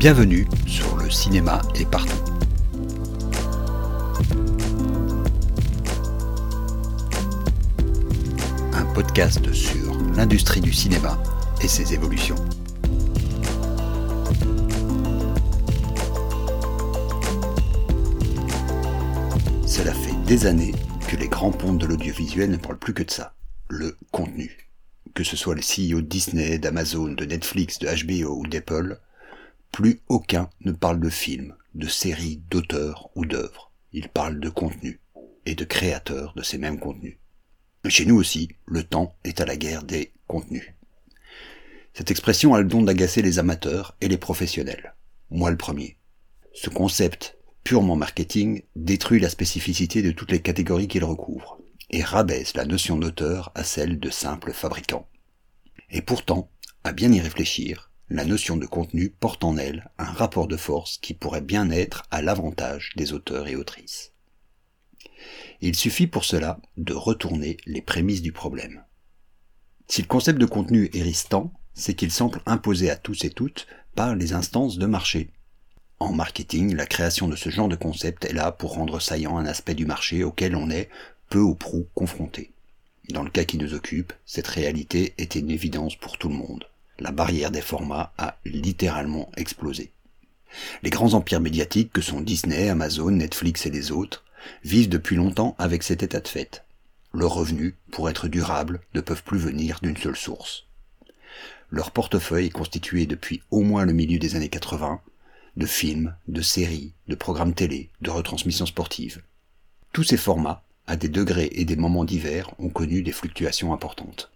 Bienvenue sur le cinéma est partout. Un podcast sur l'industrie du cinéma et ses évolutions. Cela fait des années que les grands pontes de l'audiovisuel ne parlent plus que de ça, le contenu. Que ce soit le CEO de Disney, d'Amazon, de Netflix, de HBO ou d'Apple, plus aucun ne parle de films, de séries, d'auteurs ou d'œuvres. Ils parlent de contenu et de créateurs de ces mêmes contenus. Chez nous aussi, le temps est à la guerre des contenus. Cette expression a le don d'agacer les amateurs et les professionnels. Moi le premier. Ce concept purement marketing détruit la spécificité de toutes les catégories qu'il recouvre et rabaisse la notion d'auteur à celle de simple fabricant. Et pourtant, à bien y réfléchir, la notion de contenu porte en elle un rapport de force qui pourrait bien être à l'avantage des auteurs et autrices. Il suffit pour cela de retourner les prémices du problème. Si le concept de contenu est ristant, c'est qu'il semble imposé à tous et toutes par les instances de marché. En marketing, la création de ce genre de concept est là pour rendre saillant un aspect du marché auquel on est peu ou prou confronté. Dans le cas qui nous occupe, cette réalité est une évidence pour tout le monde la barrière des formats a littéralement explosé. Les grands empires médiatiques que sont Disney, Amazon, Netflix et les autres vivent depuis longtemps avec cet état de fait. Leurs revenus, pour être durables, ne peuvent plus venir d'une seule source. Leur portefeuille est constitué depuis au moins le milieu des années 80 de films, de séries, de programmes télé, de retransmissions sportives. Tous ces formats, à des degrés et des moments divers, ont connu des fluctuations importantes.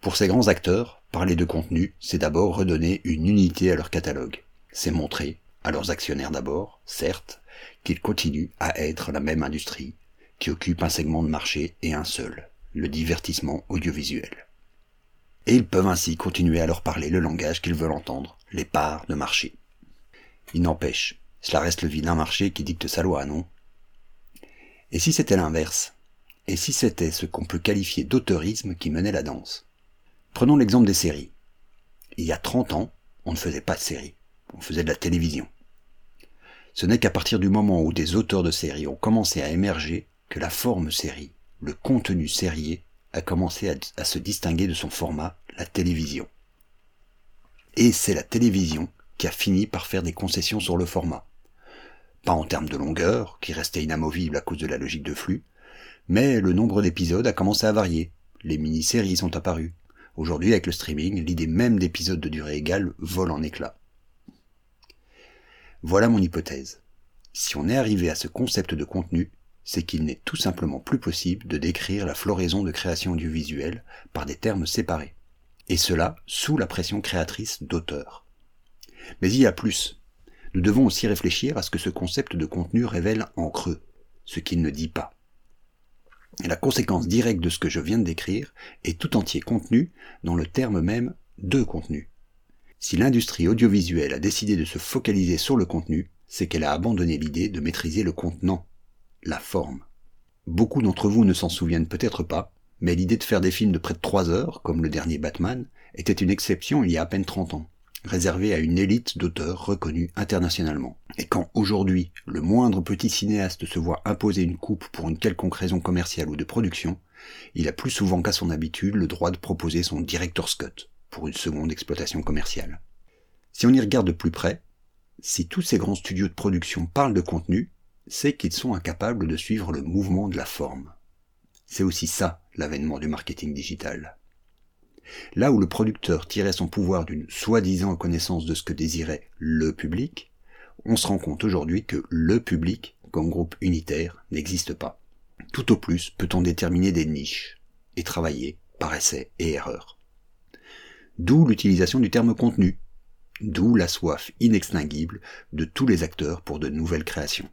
Pour ces grands acteurs, parler de contenu, c'est d'abord redonner une unité à leur catalogue. C'est montrer, à leurs actionnaires d'abord, certes, qu'ils continuent à être la même industrie, qui occupe un segment de marché et un seul, le divertissement audiovisuel. Et ils peuvent ainsi continuer à leur parler le langage qu'ils veulent entendre, les parts de marché. Il n'empêche, cela reste le vilain marché qui dicte sa loi, non? Et si c'était l'inverse? Et si c'était ce qu'on peut qualifier d'auteurisme qui menait la danse? Prenons l'exemple des séries. Il y a 30 ans, on ne faisait pas de séries, on faisait de la télévision. Ce n'est qu'à partir du moment où des auteurs de séries ont commencé à émerger que la forme série, le contenu sérié, a commencé à, à se distinguer de son format, la télévision. Et c'est la télévision qui a fini par faire des concessions sur le format. Pas en termes de longueur, qui restait inamovible à cause de la logique de flux, mais le nombre d'épisodes a commencé à varier. Les mini-séries sont apparues. Aujourd'hui, avec le streaming, l'idée même d'épisodes de durée égale vole en éclats. Voilà mon hypothèse. Si on est arrivé à ce concept de contenu, c'est qu'il n'est tout simplement plus possible de décrire la floraison de création audiovisuelle par des termes séparés. Et cela sous la pression créatrice d'auteurs. Mais il y a plus. Nous devons aussi réfléchir à ce que ce concept de contenu révèle en creux, ce qu'il ne dit pas. La conséquence directe de ce que je viens de décrire est tout entier contenu dans le terme même de contenu. Si l'industrie audiovisuelle a décidé de se focaliser sur le contenu, c'est qu'elle a abandonné l'idée de maîtriser le contenant, la forme. Beaucoup d'entre vous ne s'en souviennent peut-être pas, mais l'idée de faire des films de près de 3 heures, comme le dernier Batman, était une exception il y a à peine 30 ans réservé à une élite d'auteurs reconnus internationalement. Et quand aujourd'hui le moindre petit cinéaste se voit imposer une coupe pour une quelconque raison commerciale ou de production, il a plus souvent qu'à son habitude le droit de proposer son director's cut pour une seconde exploitation commerciale. Si on y regarde de plus près, si tous ces grands studios de production parlent de contenu, c'est qu'ils sont incapables de suivre le mouvement de la forme. C'est aussi ça l'avènement du marketing digital. Là où le producteur tirait son pouvoir d'une soi-disant connaissance de ce que désirait le public, on se rend compte aujourd'hui que le public, comme groupe unitaire, n'existe pas. Tout au plus peut-on déterminer des niches et travailler par essai et erreur. D'où l'utilisation du terme contenu, d'où la soif inextinguible de tous les acteurs pour de nouvelles créations,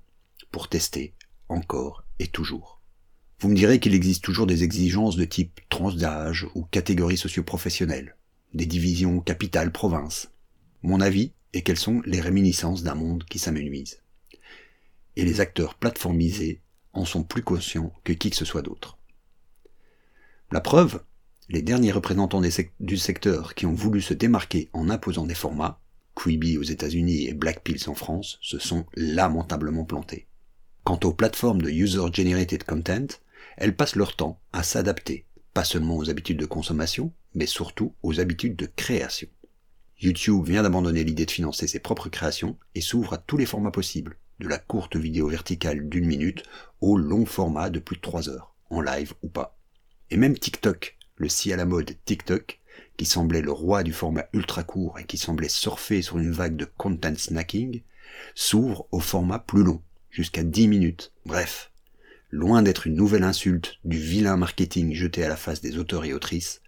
pour tester encore et toujours. Vous me direz qu'il existe toujours des exigences de type tranche d'âge ou catégorie socio-professionnelle, des divisions capitale-province. Mon avis est qu'elles sont les réminiscences d'un monde qui s'amenuise. Et les acteurs plateformisés en sont plus conscients que qui que ce soit d'autre. La preuve, les derniers représentants du secteur qui ont voulu se démarquer en imposant des formats Quibi aux États-Unis et Blackpills en France se sont lamentablement plantés. Quant aux plateformes de user-generated content, elles passent leur temps à s'adapter, pas seulement aux habitudes de consommation, mais surtout aux habitudes de création. YouTube vient d'abandonner l'idée de financer ses propres créations et s'ouvre à tous les formats possibles, de la courte vidéo verticale d'une minute au long format de plus de trois heures, en live ou pas. Et même TikTok, le si à la mode TikTok, qui semblait le roi du format ultra court et qui semblait surfer sur une vague de content snacking, s'ouvre au format plus long, jusqu'à 10 minutes. Bref, loin d'être une nouvelle insulte du vilain marketing jeté à la face des auteurs et autrices,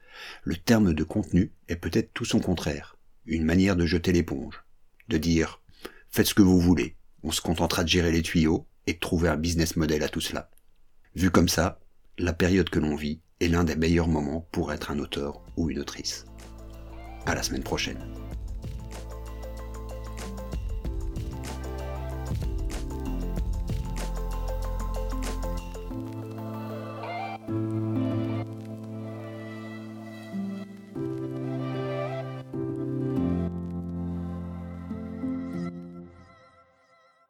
le terme de contenu est peut-être tout son contraire, une manière de jeter l'éponge, de dire faites ce que vous voulez, on se contentera de gérer les tuyaux et de trouver un business model à tout cela. Vu comme ça, la période que l'on vit est l'un des meilleurs moments pour être un auteur ou une autrice. À la semaine prochaine.